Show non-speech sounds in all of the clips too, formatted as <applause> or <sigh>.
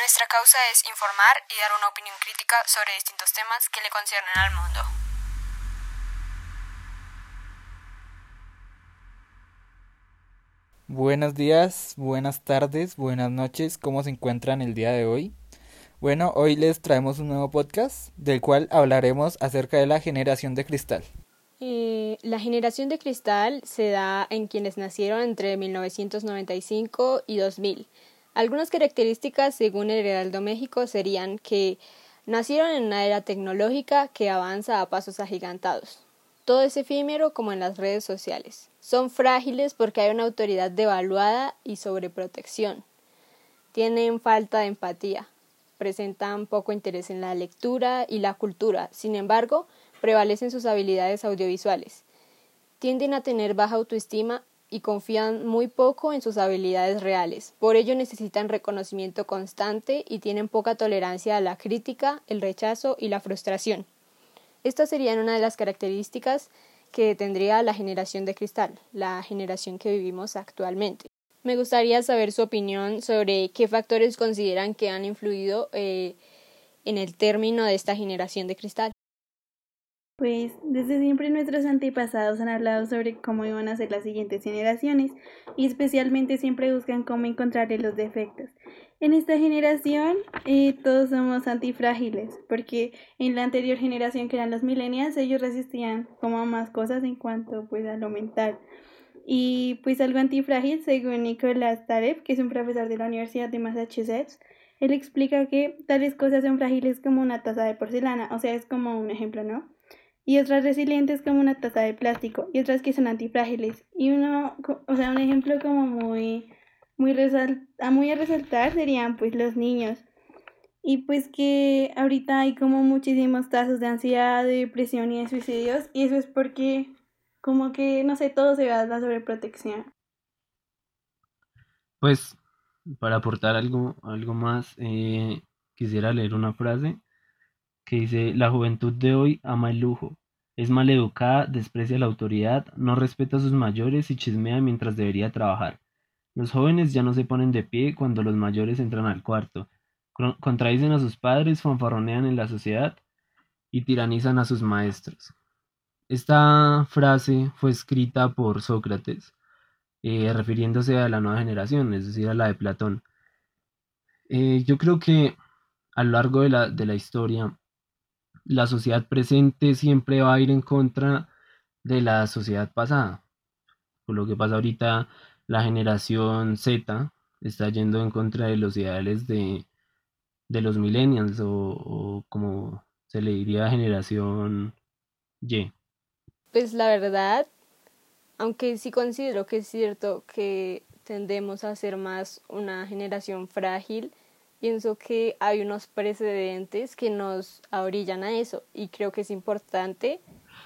Nuestra causa es informar y dar una opinión crítica sobre distintos temas que le conciernen al mundo. Buenos días, buenas tardes, buenas noches, ¿cómo se encuentran el día de hoy? Bueno, hoy les traemos un nuevo podcast del cual hablaremos acerca de la generación de cristal. Eh, la generación de cristal se da en quienes nacieron entre 1995 y 2000. Algunas características según el Heraldo México serían que nacieron en una era tecnológica que avanza a pasos agigantados. Todo es efímero como en las redes sociales. Son frágiles porque hay una autoridad devaluada y sobreprotección. Tienen falta de empatía. Presentan poco interés en la lectura y la cultura. Sin embargo, prevalecen sus habilidades audiovisuales. Tienden a tener baja autoestima y confían muy poco en sus habilidades reales. Por ello necesitan reconocimiento constante y tienen poca tolerancia a la crítica, el rechazo y la frustración. Estas serían una de las características que tendría la generación de cristal, la generación que vivimos actualmente. Me gustaría saber su opinión sobre qué factores consideran que han influido eh, en el término de esta generación de cristal. Pues desde siempre nuestros antepasados han hablado sobre cómo iban a ser las siguientes generaciones y especialmente siempre buscan cómo encontrarle los defectos. En esta generación eh, todos somos antifrágiles porque en la anterior generación que eran los millennials ellos resistían como más cosas en cuanto pues a lo mental. Y pues algo antifrágil según Nicolás Taleb, que es un profesor de la Universidad de Massachusetts, él explica que tales cosas son frágiles como una taza de porcelana, o sea, es como un ejemplo, ¿no? Y otras resilientes como una taza de plástico y otras que son antifrágiles. Y uno, o sea, un ejemplo como muy, muy, a muy a resaltar serían pues los niños. Y pues que ahorita hay como muchísimos casos de ansiedad, de depresión y de suicidios y eso es porque como que, no sé, todo se va a la sobreprotección. Pues para aportar algo, algo más, eh, quisiera leer una frase que dice, la juventud de hoy ama el lujo, es maleducada, desprecia la autoridad, no respeta a sus mayores y chismea mientras debería trabajar. Los jóvenes ya no se ponen de pie cuando los mayores entran al cuarto, contradicen a sus padres, fanfarronean en la sociedad y tiranizan a sus maestros. Esta frase fue escrita por Sócrates, eh, refiriéndose a la nueva generación, es decir, a la de Platón. Eh, yo creo que a lo largo de la, de la historia la sociedad presente siempre va a ir en contra de la sociedad pasada. Por lo que pasa ahorita, la generación Z está yendo en contra de los ideales de, los millennials o, como se le diría generación Y. Pues la verdad, aunque sí considero que es cierto que tendemos a ser más una generación frágil, pienso que hay unos precedentes que nos orillan a eso y creo que es importante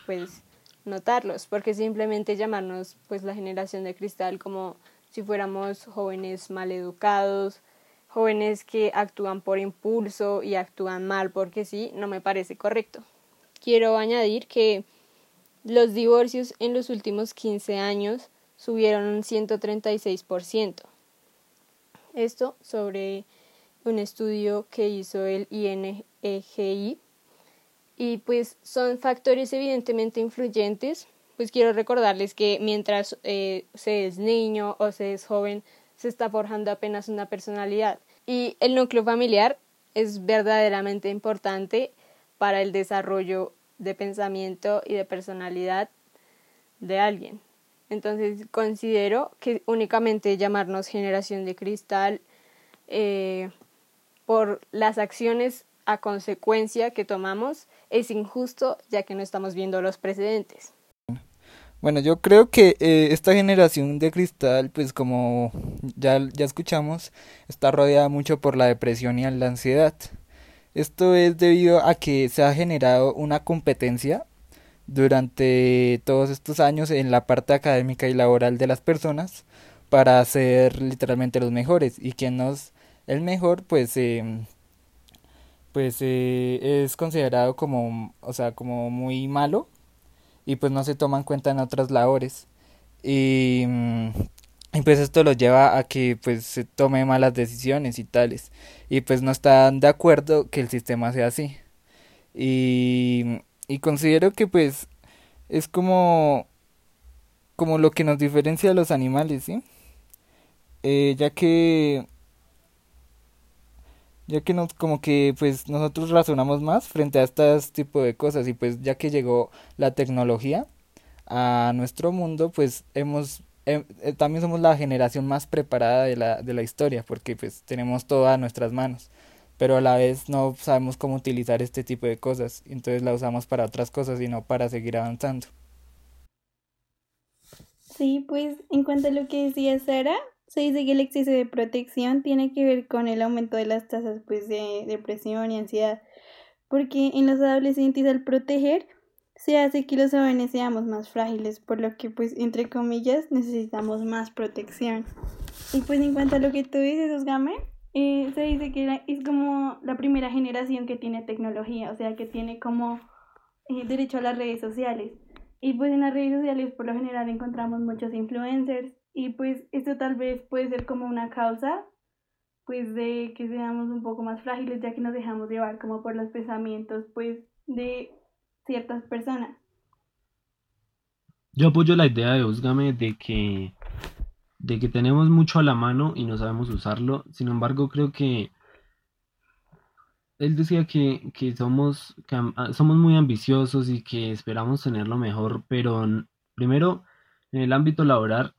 pues notarlos porque simplemente llamarnos pues la generación de cristal como si fuéramos jóvenes mal educados, jóvenes que actúan por impulso y actúan mal porque sí, no me parece correcto. Quiero añadir que los divorcios en los últimos 15 años subieron un 136%. Esto sobre un estudio que hizo el INEGI. Y pues son factores evidentemente influyentes. Pues quiero recordarles que mientras eh, se es niño o se es joven, se está forjando apenas una personalidad. Y el núcleo familiar es verdaderamente importante para el desarrollo de pensamiento y de personalidad de alguien. Entonces considero que únicamente llamarnos generación de cristal eh, por las acciones a consecuencia que tomamos es injusto ya que no estamos viendo los precedentes. Bueno, yo creo que eh, esta generación de cristal, pues como ya, ya escuchamos, está rodeada mucho por la depresión y la ansiedad. Esto es debido a que se ha generado una competencia durante todos estos años en la parte académica y laboral de las personas para ser literalmente los mejores y quien nos el mejor, pues, eh, pues eh, es considerado como, o sea, como muy malo y pues no se toma en cuenta en otras labores. Y mm, y pues esto lo lleva a que pues se tome malas decisiones y tales. Y pues no están de acuerdo que el sistema sea así. Y, y considero que pues es como como lo que nos diferencia de los animales sí eh, ya que ya que nos como que pues nosotros razonamos más frente a este tipo de cosas. Y pues ya que llegó la tecnología a nuestro mundo pues hemos em, eh, también somos la generación más preparada de la, de la historia porque pues tenemos todo a nuestras manos. Pero a la vez no sabemos cómo utilizar este tipo de cosas. Entonces la usamos para otras cosas y no para seguir avanzando. Sí, pues en cuanto a lo que decía Sara, se dice que el exceso de protección tiene que ver con el aumento de las tasas pues, de depresión y ansiedad, porque en los adolescentes al proteger se hace que los jóvenes seamos más frágiles, por lo que pues entre comillas necesitamos más protección. Y pues en cuanto a lo que tú dices, Osgame, eh, se dice que es como la primera generación que tiene tecnología, o sea que tiene como eh, derecho a las redes sociales. Y pues en las redes sociales por lo general encontramos muchos influencers y pues esto tal vez puede ser como una causa pues de que seamos un poco más frágiles ya que nos dejamos llevar como por los pensamientos pues de ciertas personas. Yo apoyo la idea de Osgame de que de que tenemos mucho a la mano y no sabemos usarlo. Sin embargo, creo que él decía que, que somos, que somos muy ambiciosos y que esperamos tener lo mejor, pero primero en el ámbito laboral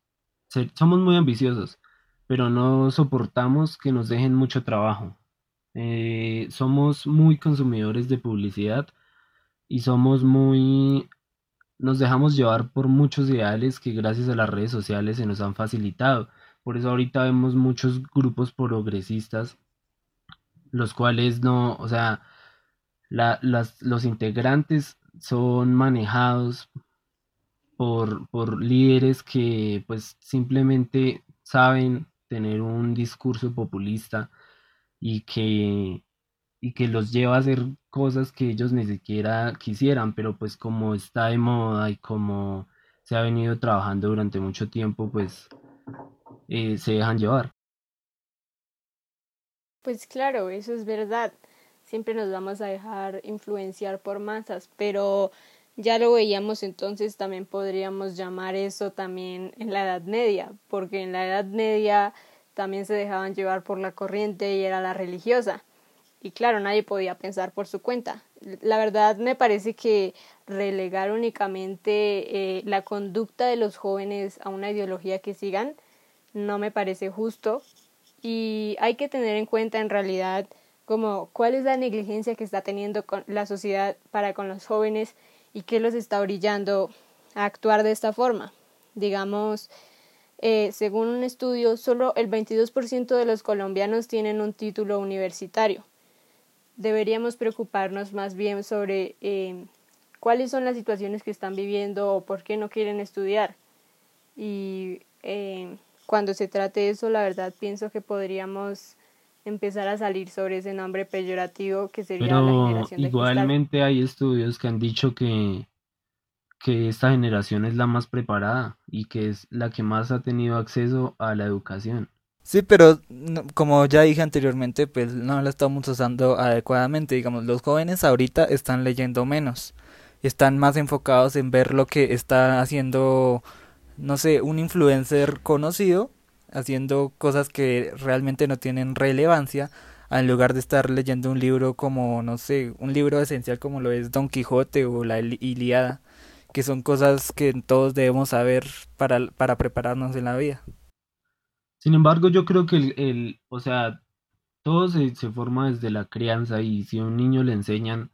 somos muy ambiciosos, pero no soportamos que nos dejen mucho trabajo. Eh, somos muy consumidores de publicidad y somos muy... nos dejamos llevar por muchos ideales que gracias a las redes sociales se nos han facilitado. Por eso ahorita vemos muchos grupos progresistas, los cuales no, o sea, los integrantes son manejados por, por líderes que pues simplemente saben tener un discurso populista y que, y que los lleva a hacer cosas que ellos ni siquiera quisieran, pero pues como está de moda y como se ha venido trabajando durante mucho tiempo, pues eh, se dejan llevar. Pues claro, eso es verdad. Siempre nos vamos a dejar influenciar por masas, pero ya lo veíamos entonces, también podríamos llamar eso también en la Edad Media, porque en la Edad Media también se dejaban llevar por la corriente y era la religiosa. Y claro, nadie podía pensar por su cuenta. La verdad me parece que relegar únicamente eh, la conducta de los jóvenes a una ideología que sigan no me parece justo y hay que tener en cuenta en realidad como cuál es la negligencia que está teniendo con la sociedad para con los jóvenes y qué los está orillando a actuar de esta forma. Digamos, eh, según un estudio, solo el 22% de los colombianos tienen un título universitario. Deberíamos preocuparnos más bien sobre eh, cuáles son las situaciones que están viviendo o por qué no quieren estudiar. Y eh, cuando se trate de eso, la verdad pienso que podríamos empezar a salir sobre ese nombre peyorativo que sería la generación de igualmente hay estudios que han dicho que, que esta generación es la más preparada y que es la que más ha tenido acceso a la educación. Sí, pero como ya dije anteriormente, pues no la estamos usando adecuadamente. Digamos, los jóvenes ahorita están leyendo menos. Están más enfocados en ver lo que está haciendo, no sé, un influencer conocido haciendo cosas que realmente no tienen relevancia en lugar de estar leyendo un libro como, no sé, un libro esencial como lo es Don Quijote o la Iliada, que son cosas que todos debemos saber para, para prepararnos en la vida. Sin embargo, yo creo que el, el o sea, todo se, se, forma desde la crianza y si a un niño le enseñan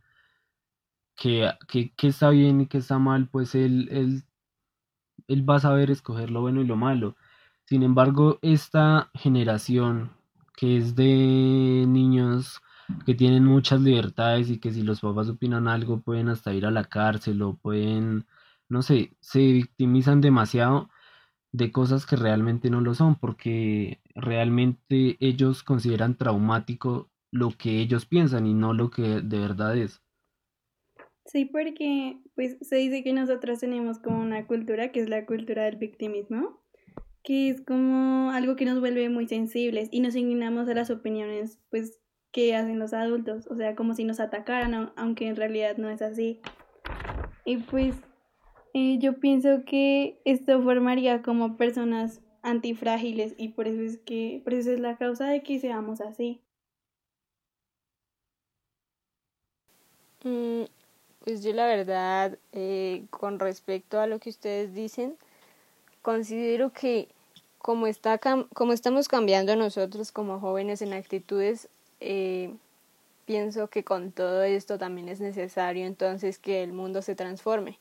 que, que, que está bien y que está mal, pues él, él, él va a saber escoger lo bueno y lo malo. Sin embargo, esta generación que es de niños que tienen muchas libertades y que si los papás opinan algo pueden hasta ir a la cárcel o pueden, no sé, se victimizan demasiado de cosas que realmente no lo son porque realmente ellos consideran traumático lo que ellos piensan y no lo que de verdad es. Sí, porque pues se dice que nosotros tenemos como una cultura que es la cultura del victimismo que es como algo que nos vuelve muy sensibles y nos inclinamos a las opiniones pues que hacen los adultos, o sea, como si nos atacaran, aunque en realidad no es así. Y pues eh, yo pienso que esto formaría como personas antifrágiles y por eso es que por eso es la causa de que seamos así. Mm, pues yo la verdad, eh, con respecto a lo que ustedes dicen, considero que como, está como estamos cambiando nosotros como jóvenes en actitudes, eh, pienso que con todo esto también es necesario entonces que el mundo se transforme.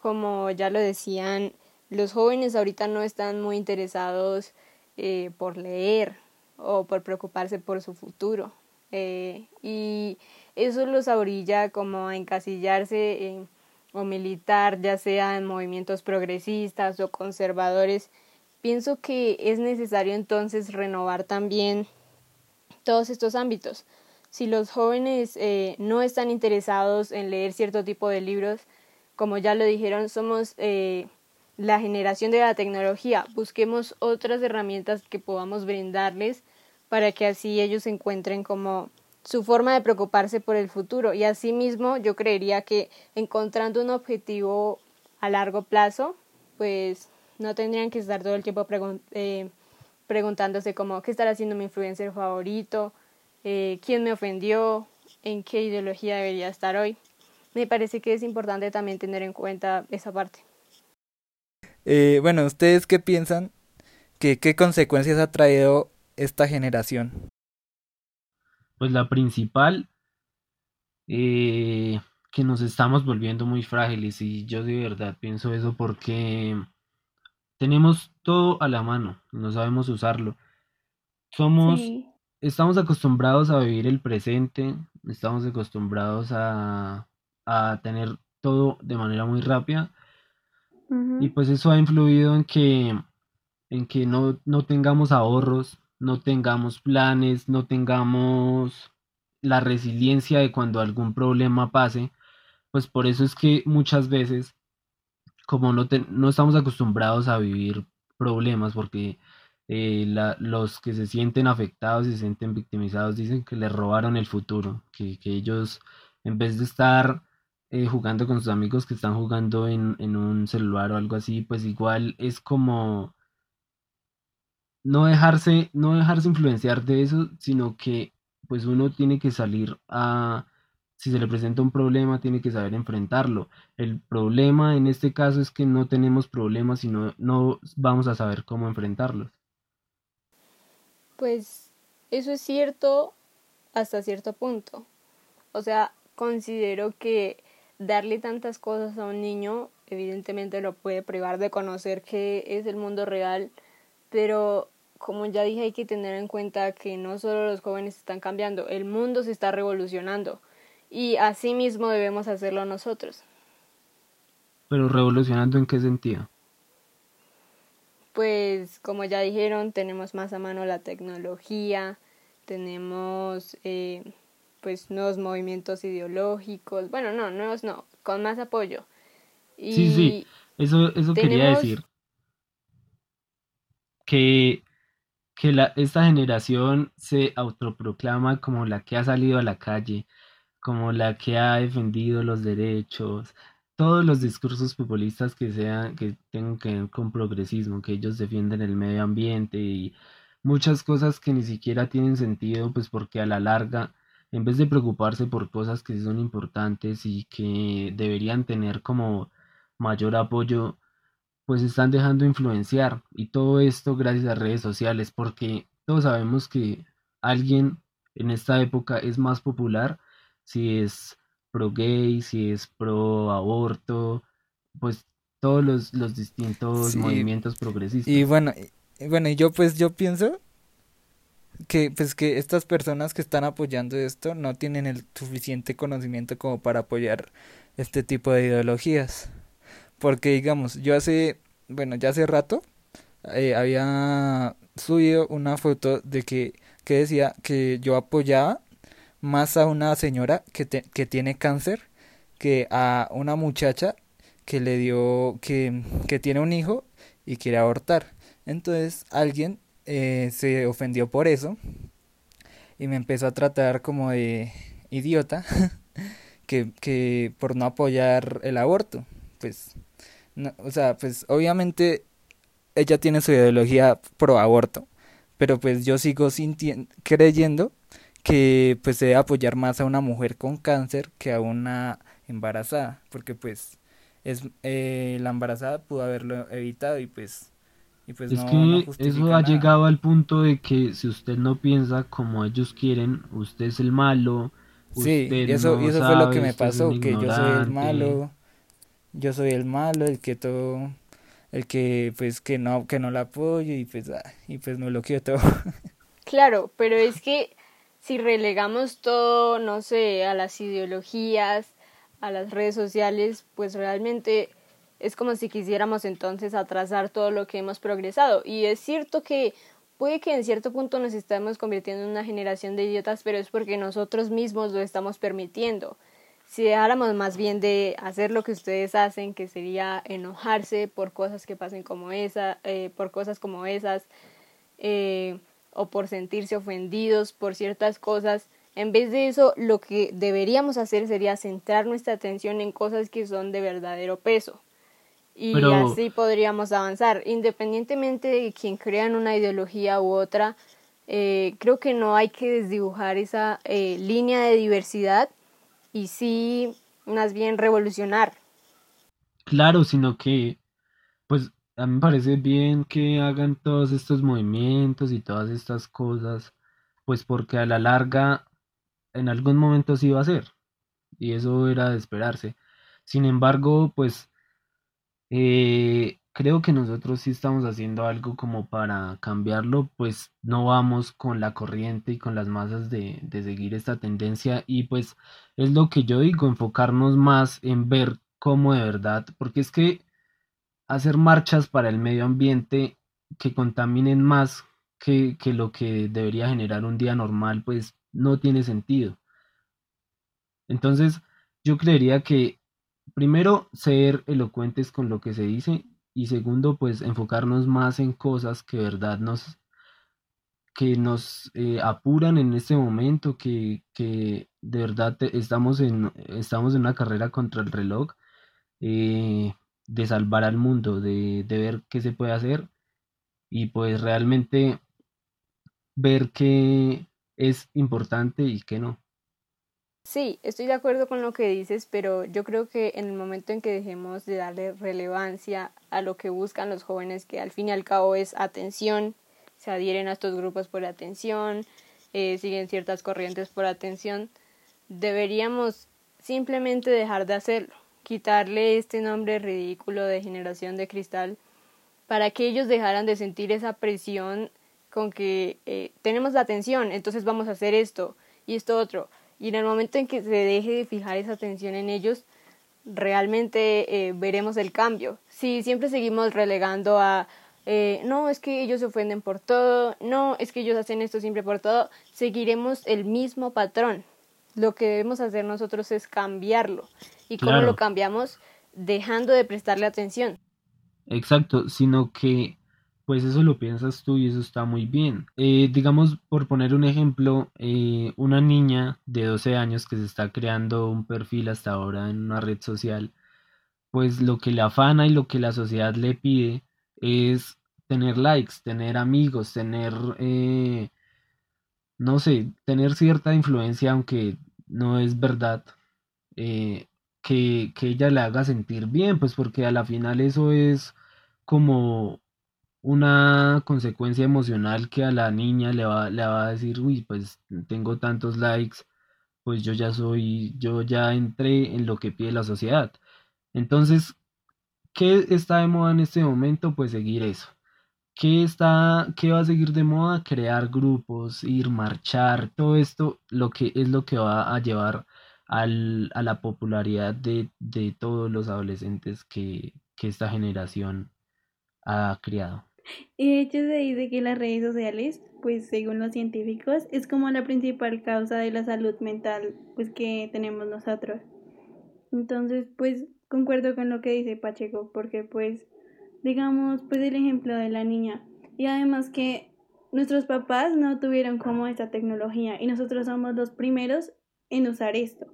Como ya lo decían, los jóvenes ahorita no están muy interesados eh, por leer o por preocuparse por su futuro. Eh, y eso los orilla como a encasillarse en, o militar, ya sea en movimientos progresistas o conservadores. Pienso que es necesario entonces renovar también todos estos ámbitos. Si los jóvenes eh, no están interesados en leer cierto tipo de libros, como ya lo dijeron, somos eh, la generación de la tecnología. Busquemos otras herramientas que podamos brindarles para que así ellos encuentren como su forma de preocuparse por el futuro. Y asimismo, yo creería que encontrando un objetivo a largo plazo, pues no tendrían que estar todo el tiempo eh, preguntándose como qué estará haciendo mi influencer favorito, eh, quién me ofendió, en qué ideología debería estar hoy. Me parece que es importante también tener en cuenta esa parte. Eh, bueno, ¿ustedes qué piensan? ¿Qué consecuencias ha traído esta generación? Pues la principal, eh, que nos estamos volviendo muy frágiles y yo de verdad pienso eso porque tenemos todo a la mano, no sabemos usarlo. Somos, estamos acostumbrados a vivir el presente, estamos acostumbrados a, tener todo de manera muy rápida. Y pues eso ha influido en que, en que no, no tengamos ahorros, no tengamos planes, no tengamos la resiliencia de cuando algún problema pase, pues por eso es que muchas veces, como no, no estamos acostumbrados a vivir problemas, porque eh, los que se sienten afectados y se sienten victimizados dicen que les robaron el futuro, que, ellos en vez de estar eh, jugando con sus amigos que están jugando en, en un celular o algo así, pues igual es como no dejarse, no dejarse influenciar de eso, sino que pues uno tiene que salir a, si se le presenta un problema, tiene que saber enfrentarlo. El problema en este caso es que no tenemos problemas y no, no vamos a saber cómo enfrentarlos. Pues eso es cierto hasta cierto punto. O sea, considero que darle tantas cosas a un niño evidentemente lo puede privar de conocer qué es el mundo real, pero como ya dije, hay que tener en cuenta que no solo los jóvenes están cambiando, el mundo se está revolucionando y así mismo debemos hacerlo nosotros. Pero revolucionando en qué sentido? Pues como ya dijeron, tenemos más a mano la tecnología, tenemos eh, pues nuevos movimientos ideológicos, bueno, no, nuevos no, con más apoyo. Y sí, sí, eso, eso quería decir. Que que esta generación se autoproclama como la que ha salido a la calle, como la que ha defendido los derechos, todos los discursos populistas que sean, que tengan que ver con progresismo, que ellos defienden el medio ambiente y muchas cosas que ni siquiera tienen sentido, pues porque a la larga, en vez de preocuparse por cosas que son importantes y que deberían tener como mayor apoyo, pues están dejando influenciar y todo esto gracias a redes sociales porque todos sabemos que alguien en esta época es más popular si es pro gay, si es pro aborto, pues todos los, los distintos movimientos progresistas. Y bueno, y, bueno, y yo pues yo pienso que pues que estas personas que están apoyando esto no tienen el suficiente conocimiento como para apoyar este tipo de ideologías. Porque digamos, yo hace, bueno, ya hace rato eh, había subido una foto de que, que decía que yo apoyaba más a una señora que, que tiene cáncer que a una muchacha que le dio, que, que tiene un hijo y quiere abortar. Entonces alguien eh, se ofendió por eso y me empezó a tratar como de idiota <laughs> que, que por no apoyar el aborto. Pues, no, o sea, pues obviamente ella tiene su ideología pro aborto, pero pues yo sigo creyendo que pues se debe apoyar más a una mujer con cáncer que a una embarazada, porque pues es eh, la embarazada pudo haberlo evitado y pues y pues es que eso ha llegado al punto de que si usted no piensa como ellos quieren, usted es el malo. Sí, y eso, y eso fue lo que me pasó, que yo soy el malo, yo soy el malo, el que todo, el que pues que no, que no la apoyo y pues, ah, y pues me bloqueo todo. <laughs> Claro, pero es que si relegamos todo, no sé, a las ideologías, a las redes sociales, pues realmente es como si quisiéramos entonces atrasar todo lo que hemos progresado. Y es cierto que puede que en cierto punto nos estamos convirtiendo en una generación de idiotas, pero es porque nosotros mismos lo estamos permitiendo. Si dejáramos más bien de hacer lo que ustedes hacen, que sería enojarse por cosas que pasen como esa, eh, por cosas como esas, eh, o por sentirse ofendidos por ciertas cosas, en vez de eso, lo que deberíamos hacer sería centrar nuestra atención en cosas que son de verdadero peso. Y así podríamos avanzar. Independientemente de quien crea en una ideología u otra, eh, creo que no hay que desdibujar esa eh, línea de diversidad y sí, más bien revolucionar. Claro, sino que, pues, a mí me parece bien que hagan todos estos movimientos y todas estas cosas, pues porque a la larga, en algún momento sí va a ser, y eso era de esperarse. Sin embargo, pues eh, creo que nosotros sí estamos haciendo algo como para cambiarlo, pues no vamos con la corriente y con las masas de, de seguir esta tendencia y pues es lo que yo digo, enfocarnos más en ver cómo de verdad, porque es que hacer marchas para el medio ambiente que contaminen más que, que lo que debería generar un día normal, pues no tiene sentido. Entonces, yo creería que primero, ser elocuentes con lo que se dice y segundo, pues enfocarnos más en cosas que de verdad nos que nos eh, apuran en este momento, que, que de verdad estamos en, estamos en una carrera contra el reloj, eh, de salvar al mundo, de, de ver qué se puede hacer y pues realmente ver qué es importante y qué no. Sí, estoy de acuerdo con lo que dices, pero yo creo que en el momento en que dejemos de darle relevancia a lo que buscan los jóvenes, que al fin y al cabo es atención, se adhieren a estos grupos por atención, eh, siguen ciertas corrientes por atención, deberíamos simplemente dejar de hacerlo, quitarle este nombre ridículo de generación de cristal para que ellos dejaran de sentir esa presión con que eh, tenemos la atención, entonces vamos a hacer esto y esto otro y en el momento en que se deje de fijar esa atención en ellos, realmente eh, veremos el cambio. Si siempre seguimos relegando a, eh, no, es que ellos se ofenden por todo, no, es que ellos hacen esto siempre por todo, seguiremos el mismo patrón. Lo que debemos hacer nosotros es cambiarlo. ¿Y cómo lo cambiamos? Dejando de prestarle atención. Exacto, sino que pues eso lo piensas tú y eso está muy bien. Eh, digamos, por poner un ejemplo, eh, una niña de 12 años que se está creando un perfil hasta ahora en una red social, pues lo que le afana y lo que la sociedad le pide es tener likes, tener amigos, tener, eh, no sé, tener cierta influencia, aunque no es verdad, que, que ella le haga sentir bien, pues porque a la final eso es como una consecuencia emocional que a la niña le va, le va a decir, uy, pues tengo tantos likes, pues yo ya soy, yo ya entré en lo que pide la sociedad. Entonces, ¿qué está de moda en este momento? Pues seguir eso. ¿Qué está, qué va a seguir de moda? Crear grupos, ir, marchar, todo esto, lo que es lo que va a llevar al, a la popularidad de, de todos los adolescentes que, que esta generación ha criado. Y de hecho se dice que las redes sociales, pues según los científicos, es como la principal causa de la salud mental pues que tenemos nosotros. Entonces, pues concuerdo con lo que dice Pacheco, porque pues digamos, pues el ejemplo de la niña, Y además que nuestros papás no tuvieron como esta tecnología y nosotros somos los primeros en usar esto.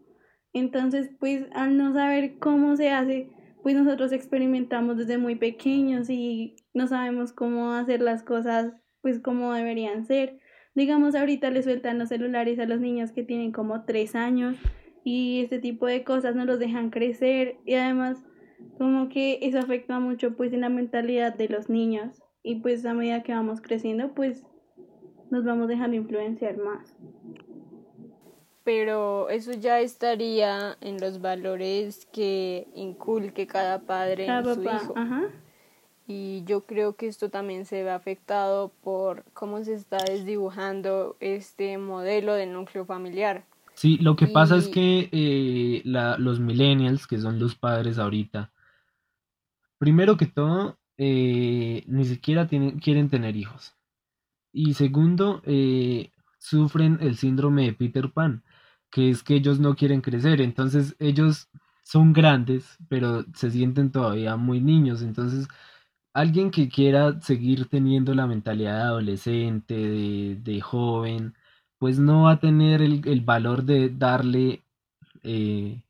Entonces, pues al no saber cómo se hace, pues nosotros experimentamos desde muy pequeños y no sabemos cómo hacer las cosas pues como deberían ser. Digamos, ahorita le sueltan los celulares a los niños que tienen como tres años y este tipo de cosas no los dejan crecer y además como que eso afecta mucho pues en la mentalidad de los niños y pues a medida que vamos creciendo pues nos vamos dejando influenciar más. Pero eso ya estaría en los valores que inculque cada padre en su hijo. Y yo creo que esto también se ve afectado por cómo se está desdibujando este modelo de núcleo familiar. Sí, lo que pasa es que eh, la, los millennials, que son los padres ahorita, primero que todo, eh, ni siquiera tienen, quieren tener hijos. Y segundo, eh, sufren el síndrome de Peter Pan, que es que ellos no quieren crecer. Entonces ellos son grandes, pero se sienten todavía muy niños. Entonces, alguien que quiera seguir teniendo la mentalidad de adolescente, de, joven, pues no va a tener el, valor de darle, eh,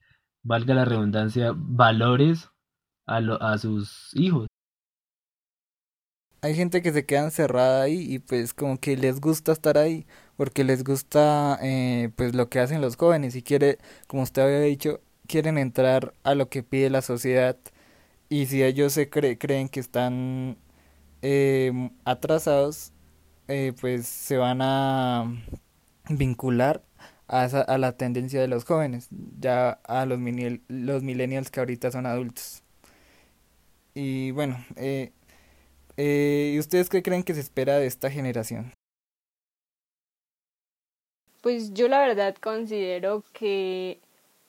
valga la redundancia, valores a, a sus hijos hay gente que se queda encerrada ahí y pues como que les gusta estar ahí porque les gusta eh, pues lo que hacen los jóvenes y quiere como usted había dicho quieren entrar a lo que pide la sociedad y si ellos se creen que están eh, atrasados pues se van a vincular a, a la tendencia de los jóvenes ya a los, los millennials que ahorita son adultos y bueno eh, eh, ¿Y ustedes qué creen que se espera de esta generación? Pues yo la verdad considero que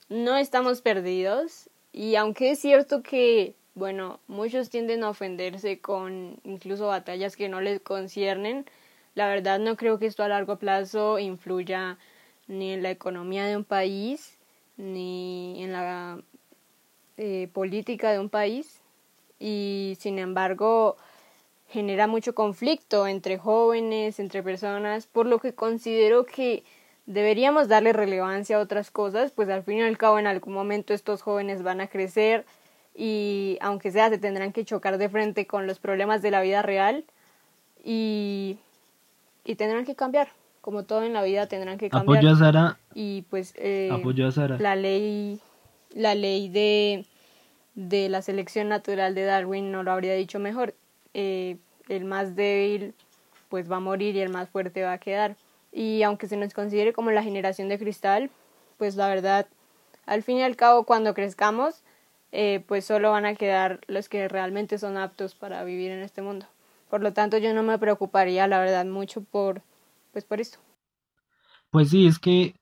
no estamos perdidos y aunque es cierto que, bueno, muchos tienden a ofenderse con incluso batallas que no les conciernen, la verdad no creo que esto a largo plazo influya ni en la economía de un país, ni en la eh, política de un país y sin embargo genera mucho conflicto entre jóvenes, entre personas, por lo que considero que deberíamos darle relevancia a otras cosas, pues al fin y al cabo en algún momento estos jóvenes van a crecer y aunque sea se tendrán que chocar de frente con los problemas de la vida real y, y tendrán que cambiar, como todo en la vida tendrán que cambiar. Apoyo a Sara. Y pues eh, Apoyo a Sara. la ley la ley de de la selección natural de Darwin no lo habría dicho mejor eh, el más débil pues va a morir y el más fuerte va a quedar. Y aunque se nos considere como la generación de cristal, pues la verdad, al fin y al cabo cuando crezcamos, eh, pues solo van a quedar los que realmente son aptos para vivir en este mundo. Por lo tanto, yo no me preocuparía, la verdad, mucho por, pues por esto. Pues sí, es que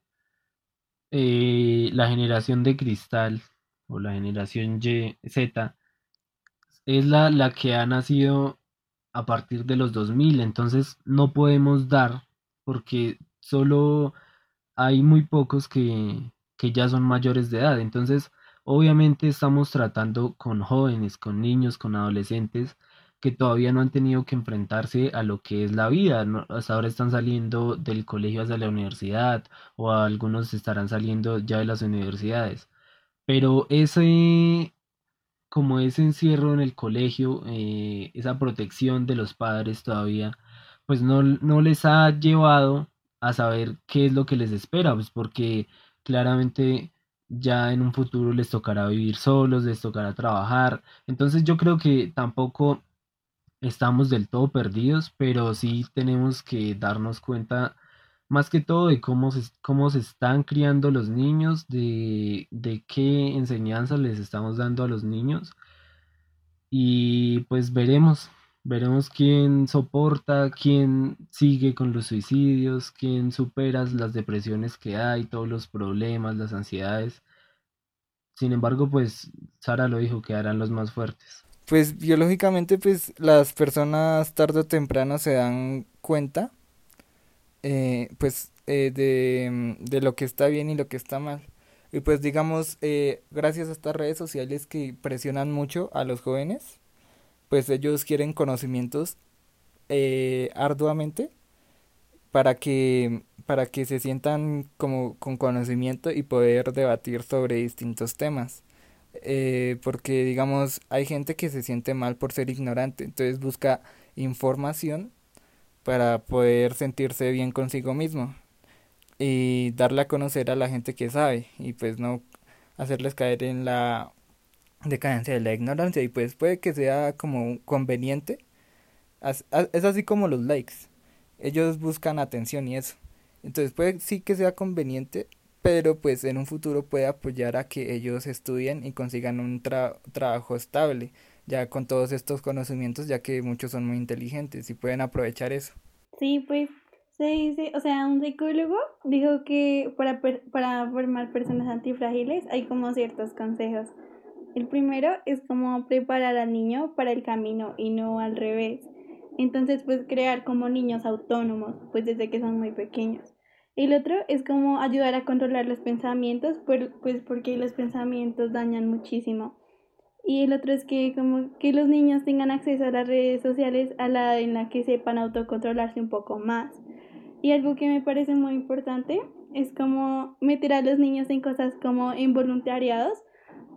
eh, la generación de cristal o la generación Y, Z, es la, la que ha nacido a partir de los 2000, entonces no podemos dar porque solo hay muy pocos que, que ya son mayores de edad, entonces obviamente estamos tratando con jóvenes, con niños, con adolescentes que todavía no han tenido que enfrentarse a lo que es la vida. Hasta ahora están saliendo del colegio hacia la universidad o algunos estarán saliendo ya de las universidades. Pero ese, como ese encierro en el colegio, eh, esa protección de los padres todavía, pues no, no les ha llevado a saber qué es lo que les espera, pues porque claramente ya en un futuro les tocará vivir solos, les tocará trabajar. Entonces yo creo que tampoco estamos del todo perdidos, pero sí tenemos que darnos cuenta más que todo de cómo se, cómo se están criando los niños, de, de qué enseñanza les estamos dando a los niños. Y pues veremos, veremos quién soporta, quién sigue con los suicidios, quién supera las depresiones que hay, todos los problemas, las ansiedades. Sin embargo, pues Sara lo dijo, que harán los más fuertes. Pues biológicamente, pues las personas tarde o temprano se dan cuenta eh, pues eh, de, de, lo que está bien y lo que está mal. Y pues digamos, eh, gracias a estas redes sociales que presionan mucho a los jóvenes, pues ellos quieren conocimientos eh, arduamente para que para que se sientan como con conocimiento y poder debatir sobre distintos temas. Eh, porque digamos hay gente que se siente mal por ser ignorante entonces busca información para poder sentirse bien consigo mismo y darle a conocer a la gente que sabe y pues no hacerles caer en la decadencia de la ignorancia y pues puede que sea como conveniente. Es así como los likes. Ellos buscan atención y eso. Entonces puede sí que sea conveniente pero pues en un futuro puede apoyar a que ellos estudien y consigan un trabajo estable ya con todos estos conocimientos ya que muchos son muy inteligentes y pueden aprovechar eso. Sí pues se dice, o sea, un psicólogo dijo que para, para formar personas antifrágiles hay como ciertos consejos. El primero es como preparar al niño para el camino y no al revés. Entonces, pues crear como niños autónomos, pues desde que son muy pequeños. El otro es como ayudar a controlar los pensamientos, pues, porque los pensamientos dañan muchísimo. Y el otro es que como que los niños tengan acceso a las redes sociales a la en la que sepan autocontrolarse un poco más. Y algo que me parece muy importante es como meter a los niños en cosas como en voluntariados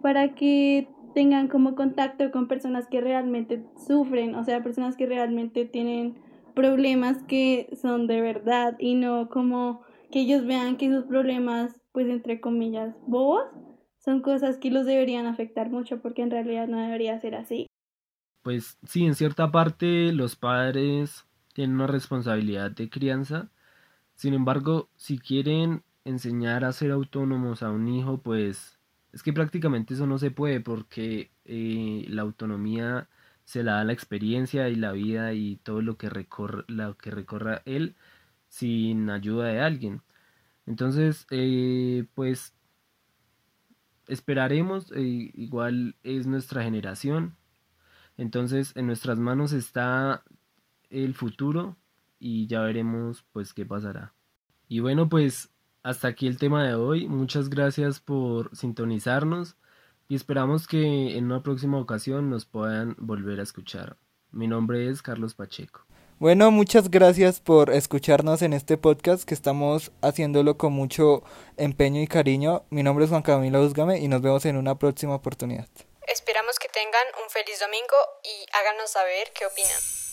para que tengan como contacto con personas que realmente sufren, o sea, personas que realmente tienen problemas que son de verdad y no como que ellos vean que sus problemas, pues entre comillas, bobos, son cosas que los deberían afectar mucho porque en realidad no debería ser así. Pues sí, en cierta parte los padres tienen una responsabilidad de crianza. Sin embargo, si quieren enseñar a ser autónomos a un hijo, pues es que prácticamente eso no se puede porque eh, la autonomía se la da la experiencia y la vida y todo lo que, recorre, lo que recorra él sin ayuda de alguien. Entonces, eh, pues esperaremos, eh, igual es nuestra generación. Entonces, en nuestras manos está el futuro y ya veremos pues qué pasará. Y bueno, pues hasta aquí el tema de hoy. Muchas gracias por sintonizarnos y esperamos que en una próxima ocasión nos puedan volver a escuchar. Mi nombre es Carlos Pacheco. Bueno, muchas gracias por escucharnos en este podcast que estamos haciéndolo con mucho empeño y cariño. Mi nombre es Juan Camilo Uzgame y nos vemos en una próxima oportunidad. Esperamos que tengan un feliz domingo y háganos saber qué opinan.